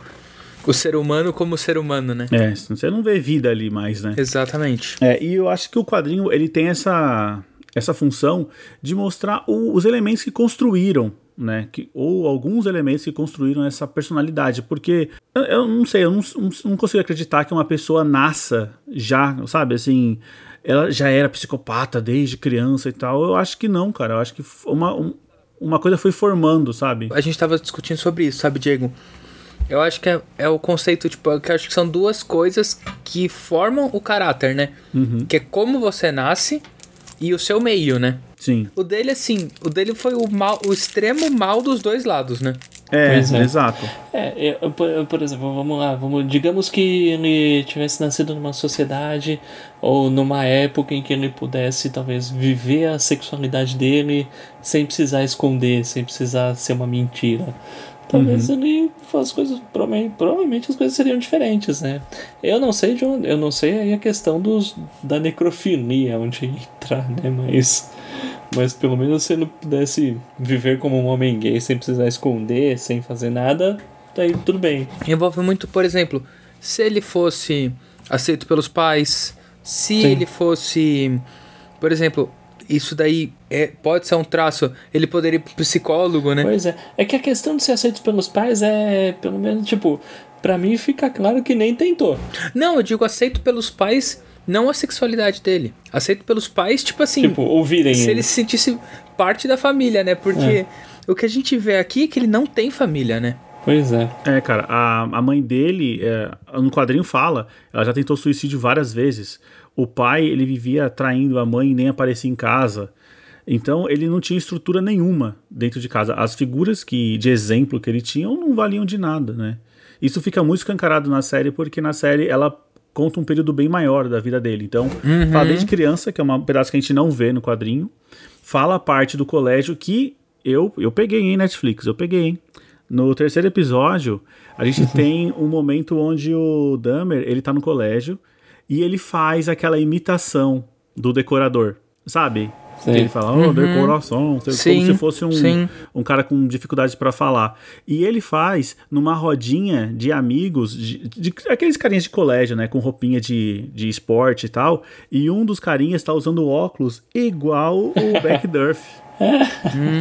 o ser humano como ser humano, né? É, você não vê vida ali mais, né? Exatamente. É, e eu acho que o quadrinho ele tem essa, essa função de mostrar o, os elementos que construíram né? Que, ou alguns elementos que construíram essa personalidade. Porque eu, eu não sei, eu não, não, consigo acreditar que uma pessoa nasça já, sabe, assim. Ela já era psicopata desde criança e tal. Eu acho que não, cara. Eu acho que uma, um, uma coisa foi formando, sabe? A gente tava discutindo sobre isso, sabe, Diego? Eu acho que é, é o conceito, tipo, eu acho que são duas coisas que formam o caráter, né? Uhum. Que é como você nasce e o seu meio, né? Sim. O dele, assim, o dele foi o, mal, o extremo mal dos dois lados, né? É, é. exato. É, eu, por, por, exemplo, vamos lá, vamos, digamos que ele tivesse nascido numa sociedade ou numa época em que ele pudesse talvez viver a sexualidade dele sem precisar esconder, sem precisar ser uma mentira talvez uhum. ele as coisas provavelmente, as coisas seriam diferentes, né? Eu não sei de onde, eu não sei aí a questão dos da necrofilia onde entrar, né? Mas mas pelo menos se ele pudesse viver como um homem gay sem precisar esconder, sem fazer nada, daí tudo bem. Envolve muito, por exemplo, se ele fosse aceito pelos pais, se Sim. ele fosse, por exemplo, isso daí é, pode ser um traço. Ele poderia ir pro psicólogo, né? Pois é. É que a questão de ser aceito pelos pais é, pelo menos, tipo, para mim fica claro que nem tentou. Não, eu digo aceito pelos pais não a sexualidade dele. Aceito pelos pais, tipo assim. Tipo, ouvirem se ele. ele se sentisse parte da família, né? Porque É. o que a gente vê aqui é que ele não tem família, né? Pois é. É, cara, a, a mãe dele, é, no quadrinho fala, ela já tentou suicídio várias vezes. O pai, ele vivia traindo a mãe e nem aparecia em casa. Então, ele não tinha estrutura nenhuma dentro de casa. As figuras que de exemplo que ele tinha não valiam de nada, né? Isso fica muito escancarado na série, porque na série ela conta um período bem maior da vida dele. Então, fala desde criança, que é um pedaço que a gente não vê no quadrinho. Fala a parte do colégio que eu, eu peguei, hein, Netflix? Eu peguei, hein? No terceiro episódio, a gente tem um momento onde o Dahmer, ele tá no colégio e ele faz aquela imitação do decorador, sabe? Ele fala, oh, decoração, como Sim, se fosse um, sim. um cara com dificuldade pra falar. E ele faz numa rodinha de amigos, de, de- aqueles carinhas de colégio, né? Com roupinha de, de esporte e tal. E um dos carinhas tá usando óculos igual o Backdurf.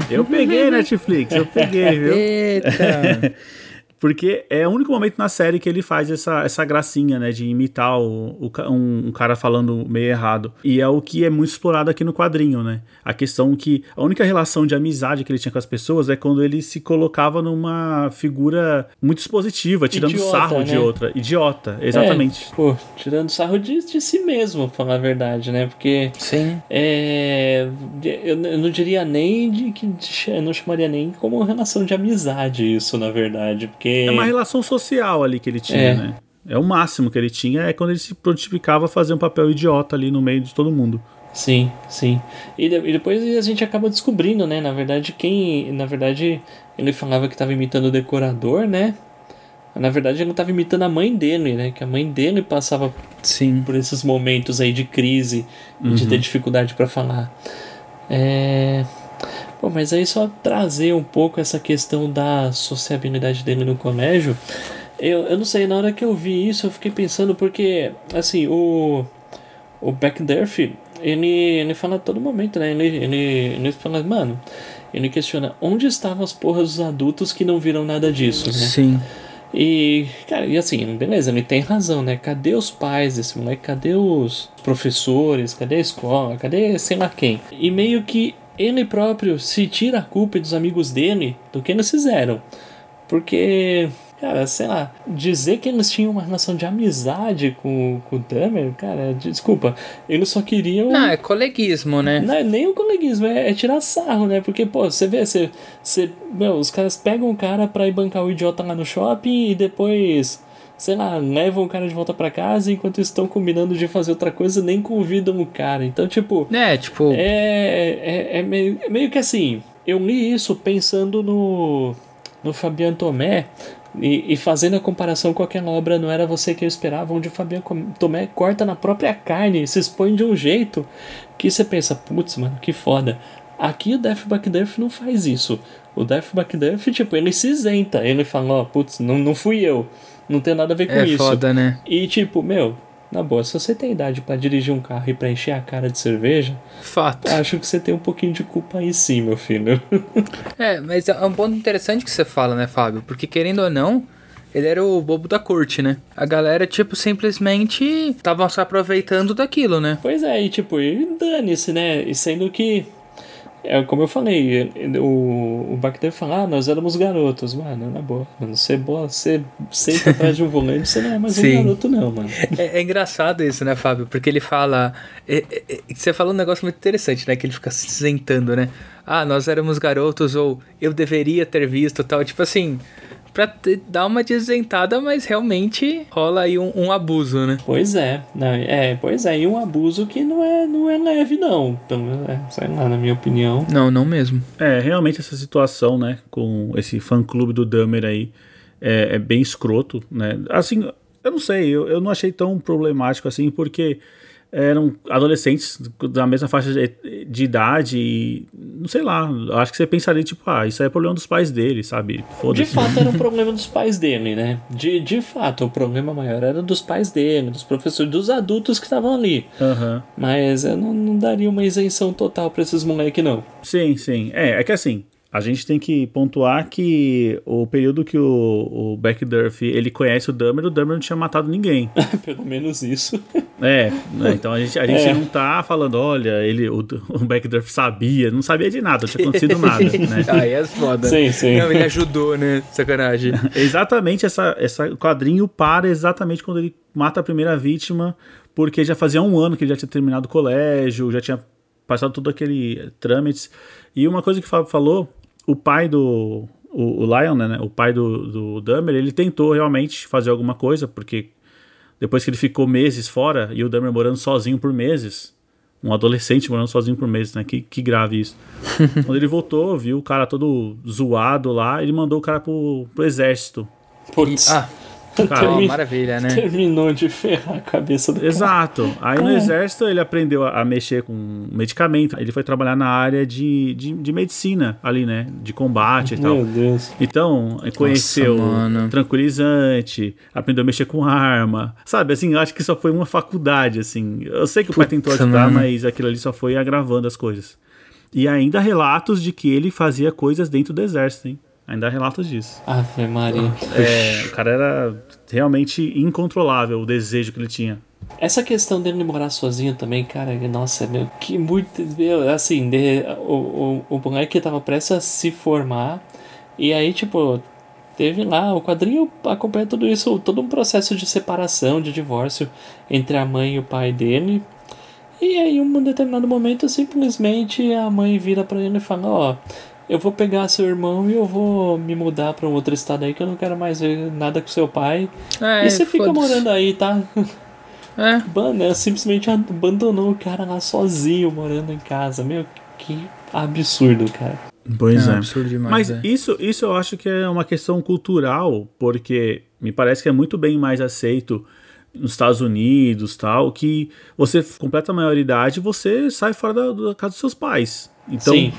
eu peguei Netflix, eu peguei, viu? Eita! Porque é o único momento na série que ele faz essa, essa gracinha, né? De imitar o, o um, um cara falando meio errado. E é o que é muito explorado aqui no quadrinho, né? A questão que a única relação de amizade que ele tinha com as pessoas é quando ele se colocava numa figura muito expositiva, tirando Idiota, sarro de né? outra. Idiota, exatamente. É, pô, tirando sarro de, de si mesmo, pra falar a verdade, né? Porque Sim. é, eu, eu não diria nem de que eu não chamaria nem como relação de amizade isso, na verdade, porque É uma relação social ali que ele tinha, É. né? É o máximo que ele tinha, é quando ele se prontificava a fazer um papel idiota ali no meio de todo mundo. Sim, sim. E, de- e depois a gente acaba descobrindo, né? Na verdade, quem. Na verdade, ele falava que estava imitando o decorador, né? Na verdade, ele estava imitando a mãe dele, né? Que a mãe dele passava Sim. por esses momentos aí de crise e de ter dificuldade para falar. É. Bom, mas aí só trazer um pouco essa questão da sociabilidade dele no colégio. Eu, eu não sei, na hora que eu vi isso, eu fiquei pensando, porque, assim, o. O Backderf, ele, ele fala a todo momento, né? Ele, ele, ele fala, mano, ele questiona onde estavam as porras dos adultos que não viram nada disso, né? Sim. E, cara, e assim, beleza, ele tem razão, né? Cadê os pais desse moleque? Cadê os professores? Cadê a escola? Cadê sei lá quem? E meio que ele próprio se tira a culpa dos amigos dele do que eles fizeram. Porque, cara, sei lá, dizer que eles tinham uma relação de amizade com, com o Dahmer, cara, desculpa, eles só queriam. Não, é coleguismo, né? Não é nem o coleguismo, é, é tirar sarro, né? Porque, pô, você vê, você, você, meu, os caras pegam o cara pra ir bancar o idiota lá no shopping e depois, sei lá, levam o cara de volta pra casa enquanto estão combinando de fazer outra coisa, nem convidam o cara. Então, tipo, É, tipo, é, é, é meio, é meio que assim, eu li isso pensando no, no Fabiano Tomé e, e fazendo a comparação com aquela obra Não Era Você Que Eu Esperava, onde o Fabiano Tomé corta na própria carne, se expõe de um jeito que você pensa, putz, mano, que foda. Aqui o Death Duff não faz isso. O Death Duff, tipo, ele se isenta. Ele fala, ó, putz, não, não fui eu. Não tem nada a ver com é isso. foda, né? E tipo, meu, na boa, se você tem idade pra dirigir um carro e pra encher a cara de cerveja, Fato. Acho que você tem um pouquinho de culpa aí sim, meu filho. É, mas é um ponto interessante que você fala, né, Fábio? Porque querendo ou não, ele era o bobo da corte, né? A galera, tipo, simplesmente tava se aproveitando daquilo, né? pois é, e tipo, e dane-se, né? E sendo que. É como eu falei, o, o Bacter fala, ah, nós éramos garotos. Mano, na boa. Mano, você, boa, você senta atrás de um volante, você não é mais Sim. um garoto, não, mano. É, é engraçado isso, né, Fábio? Porque ele fala. é- é- é- você falou um negócio muito interessante, né? Que ele fica se isentando, né? Ah, nós éramos garotos, ou eu deveria ter visto tal. Tipo assim, pra te- dar uma desentada, mas realmente rola aí um, um abuso, né? Pois é, não, é, pois é, e um abuso que não é, não é leve, não. Pelo menos, é, sei lá, na minha opinião. Não, não mesmo. É, realmente essa situação, né, com esse fã-clube do Dahmer aí, é, é bem escroto, né? Assim, eu não sei, eu, eu não achei tão problemático assim, porque eram adolescentes da mesma faixa de, de idade e, não sei lá, acho que você pensaria, tipo, ah, isso aí é problema dos pais dele, sabe? De fato era um problema dos pais dele, né? De, de fato, o problema maior era dos pais dele, dos professores, dos adultos que estavam ali. Aham. Mas eu não, não daria uma isenção total pra esses moleques, não. Sim, sim. É, é que assim, a gente tem que pontuar que o período que o, o Backdurf ele conhece o Dummer, o Dummer não tinha matado ninguém. Pelo menos isso. É, né, então a gente, a gente é. não tá falando, olha, ele, o, o Backdurf sabia, não sabia de nada, não tinha acontecido nada, né? Aí é foda. Sim, sim. Não, ele ajudou, né? Sacanagem. exatamente, essa, essa quadrinho para exatamente quando ele mata a primeira vítima, porque já fazia um ano que ele já tinha terminado o colégio, já tinha passado todo aquele trâmites. E uma coisa que o Fábio falou o pai do. O, o Lion, né, O pai do, do Dummer, ele tentou realmente fazer alguma coisa, porque depois que ele ficou meses fora e o Dummer morando sozinho por meses, um adolescente morando sozinho por meses, né? Que, que grave isso. Quando ele voltou, viu o cara todo zoado lá, ele mandou o cara pro, pro exército. Putz. Ah, Cara, oh, maravilha, né? Terminou de ferrar a cabeça do Exato. Aí no exército ele aprendeu a, mexer com medicamento. Ele foi trabalhar na área de, de, de medicina ali, né? De combate e Meu tal. Meu Deus. Então, conheceu Nossa, tranquilizante, aprendeu a mexer com arma. Sabe, assim, eu acho que só foi uma faculdade, assim. Eu sei que o pai tentou ajudar, mano. mas aquilo ali só foi agravando as coisas. E ainda relatos de que ele fazia coisas dentro do exército, hein? Ainda há relatos disso. Ave Maria. É, o cara era realmente incontrolável o desejo que ele tinha. Essa questão dele morar sozinho também, cara, nossa, meu, que muito. Meu, assim, de, o, o, o moleque tava prestes a se formar, e aí, tipo, teve lá, o quadrinho acompanha tudo isso, todo um processo de separação, de divórcio entre a mãe e o pai dele. E aí, em um determinado momento, simplesmente a mãe vira para ele e fala: Ó, oh, eu vou pegar seu irmão e eu vou me mudar para um outro estado aí que eu não quero mais ver nada com seu pai. É, e você fica morando aí, tá? É. Mano, simplesmente abandonou o cara lá sozinho, morando em casa. Meu, que absurdo, cara. Pois é. é. Absurdo demais, Mas é. isso, isso eu acho que é uma questão cultural, porque me parece que é muito bem mais aceito nos Estados Unidos tal, que você completa a maioridade e você sai fora da, da casa dos seus pais. Então, Sim.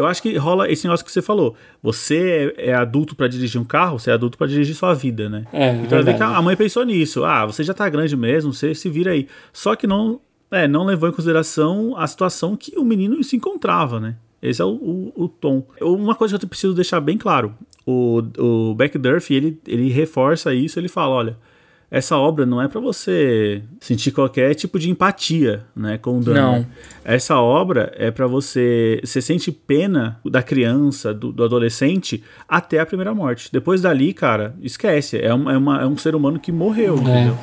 Eu acho que rola esse negócio que você falou. Você é, é adulto para dirigir um carro, você é adulto para dirigir sua vida, né? É, então que a mãe pensou nisso. Ah, você já tá grande mesmo, você se vira aí. Só que não, é, não levou em consideração a situação que o menino se encontrava, né? Esse é o, o, o tom. Uma coisa que eu preciso deixar bem claro: o, o Backdurf, ele, ele reforça isso, ele fala: olha essa obra não é para você sentir qualquer tipo de empatia, né, com o Dahmer. Não. Essa obra é para você, você sente pena da criança, do, do, adolescente até a primeira morte. Depois dali, cara, esquece. É um, é, uma, é um ser humano que morreu, é. entendeu?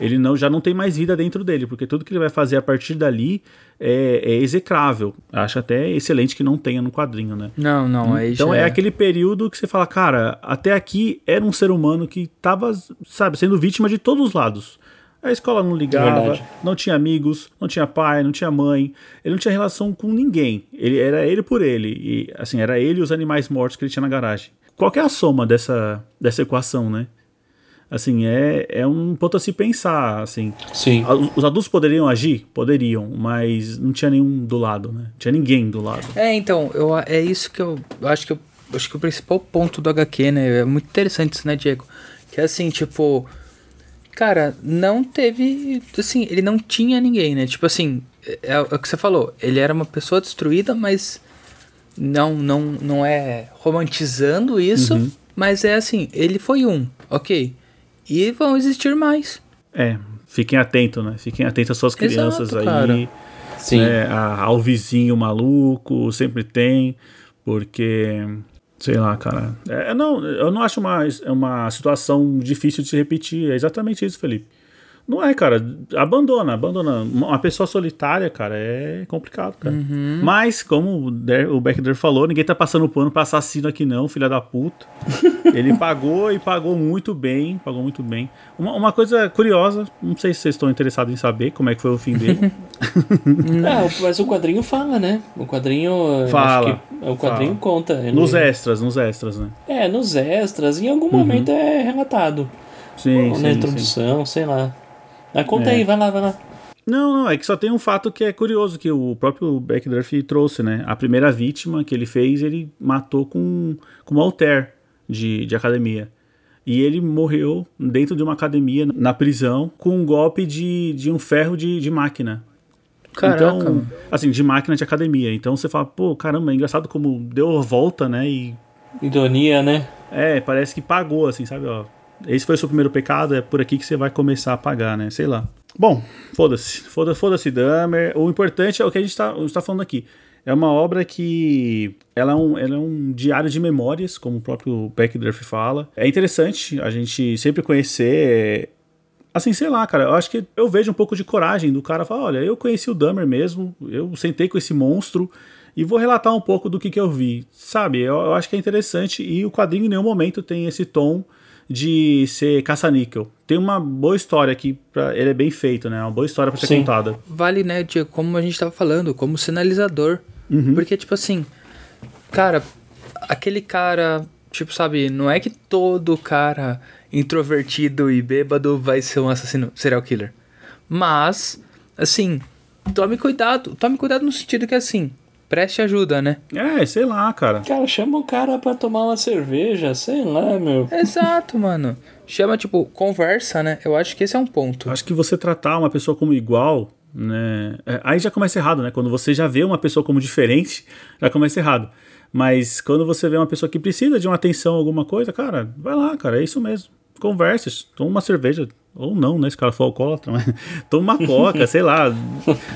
ele não, já não tem mais vida dentro dele, porque tudo que ele vai fazer a partir dali é, é execrável. Acho até excelente que não tenha no quadrinho, né? Não, não, aí Então é, é aquele período que você fala, cara, até aqui era um ser humano que tava, sabe, sendo vítima de todos os lados. A escola não ligava, Verdade. não tinha amigos, não tinha pai, não tinha mãe, ele não tinha relação com ninguém. Ele era ele por ele, e assim, era ele e os animais mortos que ele tinha na garagem. Qual é a soma dessa, dessa equação, né? Assim, é, é um ponto a se pensar, assim. Sim. Os adultos poderiam agir? Poderiam, mas não tinha nenhum do lado, né? Não tinha ninguém do lado. É, então, eu, é isso que eu, eu acho que eu, acho que o principal ponto do HQ, né? É muito interessante isso, né, Diego? Que é assim, tipo, cara, não teve, assim, ele não tinha ninguém, né? Tipo assim, é, é o que você falou, ele era uma pessoa destruída, mas não não não é romantizando isso, uhum. mas é assim, ele foi um, ok? E vão existir mais. É, fiquem atentos, né? Fiquem atentos às suas crianças Exato, aí. Sim. Né? ao vizinho maluco, sempre tem, porque. Sei lá, cara. É, não, eu não acho uma, uma situação difícil de se repetir. É exatamente isso, Felipe. Não é, cara. Abandona, abandona. Uma pessoa solitária, cara, é complicado, cara. Uhum. Mas, como o Beckler falou, ninguém tá passando pano pra assassino aqui não, filha da puta. Ele pagou e pagou muito bem, pagou muito bem. Uma, uma, coisa curiosa, não sei se vocês estão interessados em saber como é que foi o fim dele. não, mas o quadrinho fala, né? O quadrinho. Fala. o quadrinho fala. conta. Ele... Nos extras, nos extras, né? É, nos extras. Em algum uhum. momento é relatado. Sim, Ou sim, na introdução, sim. sei lá. Mas conta é. aí, vai lá, vai lá. Não, não, é que só tem um fato que é curioso, que o próprio Beckdorf trouxe, né? A primeira vítima que ele fez, ele matou com, com um alter de, de academia. E ele morreu dentro de uma academia, na prisão, com um golpe de, de um ferro de, de máquina. Caraca, então, assim, de máquina de academia. Então você fala, pô, caramba, é engraçado como deu a volta, né? E Ironia, né? é, parece que pagou, assim, sabe? Ó, esse foi o seu primeiro pecado, é por aqui que você vai começar a pagar, né? Sei lá. Bom, foda-se. Foda- Foda-se, Dahmer. O importante é o que a gente tá, gente tá falando aqui. É uma obra que ela é, um, ela é um diário de memórias, como o próprio Beckdorf fala. É interessante a gente sempre conhecer Assim, sei lá, cara, eu acho que eu vejo um pouco de coragem do cara falar, olha, eu conheci o Dahmer mesmo, eu sentei com esse monstro e vou relatar um pouco do que, que eu vi, sabe? Eu, eu acho que é interessante e o quadrinho em nenhum momento tem esse tom de ser caça-níquel. Tem uma boa história aqui, pra, ele é bem feito, né? Uma boa história pra ser Sim. contada. Vale, né, Diego, como a gente tava falando, como sinalizador. Porque, tipo assim, cara, aquele cara, tipo, sabe, não é que todo cara introvertido e bêbado vai ser um assassino serial killer. Mas, assim, tome cuidado. Tome cuidado no sentido que, assim, preste ajuda, né? É, sei lá, cara. Cara, chama o cara pra tomar uma cerveja, sei lá, meu. Exato, mano. Chama, tipo, conversa, né? Eu acho que esse é um ponto. Acho que você tratar uma pessoa como igual, né? é, Aí já começa errado, né? Quando você já vê uma pessoa como diferente, já começa errado. Mas quando você vê uma pessoa que precisa de uma atenção, alguma coisa, cara, vai lá, cara, é isso mesmo. Converse, toma uma cerveja. Ou não, né? Se o cara for alcoólatra, mas toma uma coca, sei lá.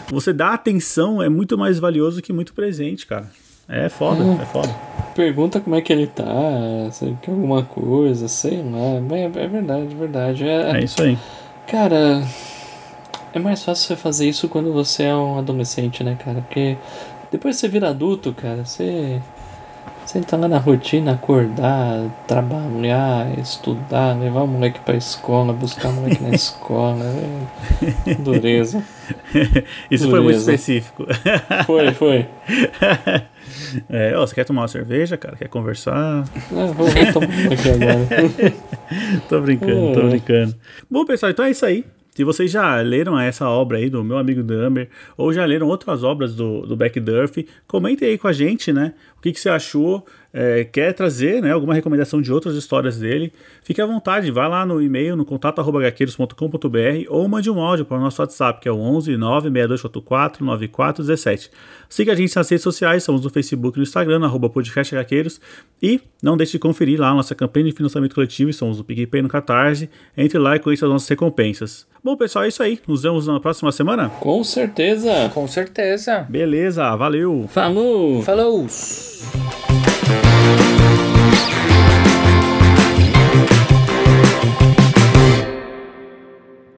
Você dá atenção é muito mais valioso que muito presente, cara. É foda, é foda. Pergunta como é que ele tá, se quer alguma coisa, sei lá. É, é verdade, é verdade. É, É isso aí. Cara, é mais fácil você fazer isso quando você é um adolescente, né, cara? Porque depois que você vira adulto, cara, você. Você tá lá na rotina, acordar, trabalhar, estudar, levar o moleque pra escola, buscar o moleque na escola. É... Dureza. Isso foi muito específico. Foi, foi. É, ó, você quer tomar uma cerveja, cara? Quer conversar? É, vou, vou tomar aqui agora. tô brincando, tô É. brincando. Bom, pessoal, então é isso aí. Se vocês já leram essa obra aí do meu amigo Dumber, ou já leram outras obras do, do Beck Durf, comentem aí com a gente, né? O que, que você achou? É, quer trazer né, alguma recomendação de outras histórias dele? Fique à vontade, vai lá no e-mail, no contato.gaqueiros.com.br ou mande um áudio para o nosso WhatsApp, que é o 11 96244 9417. Siga a gente nas redes sociais, estamos no Facebook e no Instagram, no arroba podcast Gaqueiros. E não deixe de conferir lá a nossa campanha de financiamento coletivo, somos no PicPay no Catarse. Entre lá e conheça as nossas recompensas. Bom, pessoal, é isso aí. Nos vemos na próxima semana. Com certeza. Com certeza. Beleza, valeu! Falou! Falou! Thank